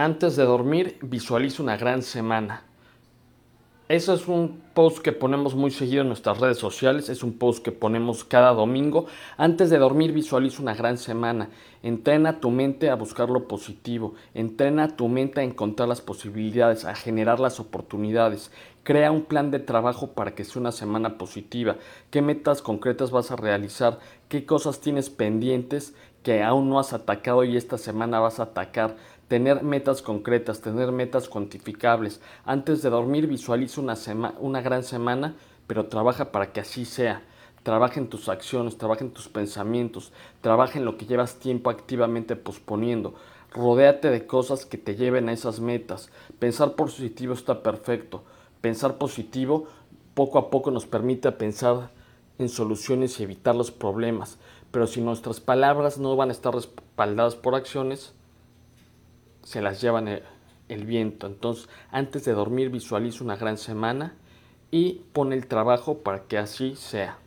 Antes de dormir, visualiza una gran semana. Eso es un post que ponemos muy seguido en nuestras redes sociales, es un post que ponemos cada domingo. Antes de dormir visualiza una gran semana. Entrena tu mente a buscar lo positivo, entrena tu mente a encontrar las posibilidades, a generar las oportunidades. Crea un plan de trabajo para que sea una semana positiva. ¿Qué metas concretas vas a realizar? ¿Qué cosas tienes pendientes que aún no has atacado y esta semana vas a atacar? tener metas concretas, tener metas cuantificables. Antes de dormir visualiza una, una gran semana, pero trabaja para que así sea. Trabaja en tus acciones, trabaja en tus pensamientos, trabaja en lo que llevas tiempo activamente posponiendo. Rodéate de cosas que te lleven a esas metas. Pensar positivo está perfecto. Pensar positivo poco a poco nos permite pensar en soluciones y evitar los problemas. Pero si nuestras palabras no van a estar respaldadas por acciones, se las llevan el, viento. Entonces, antes de dormir, visualiza una gran semana y pone el trabajo para que así sea.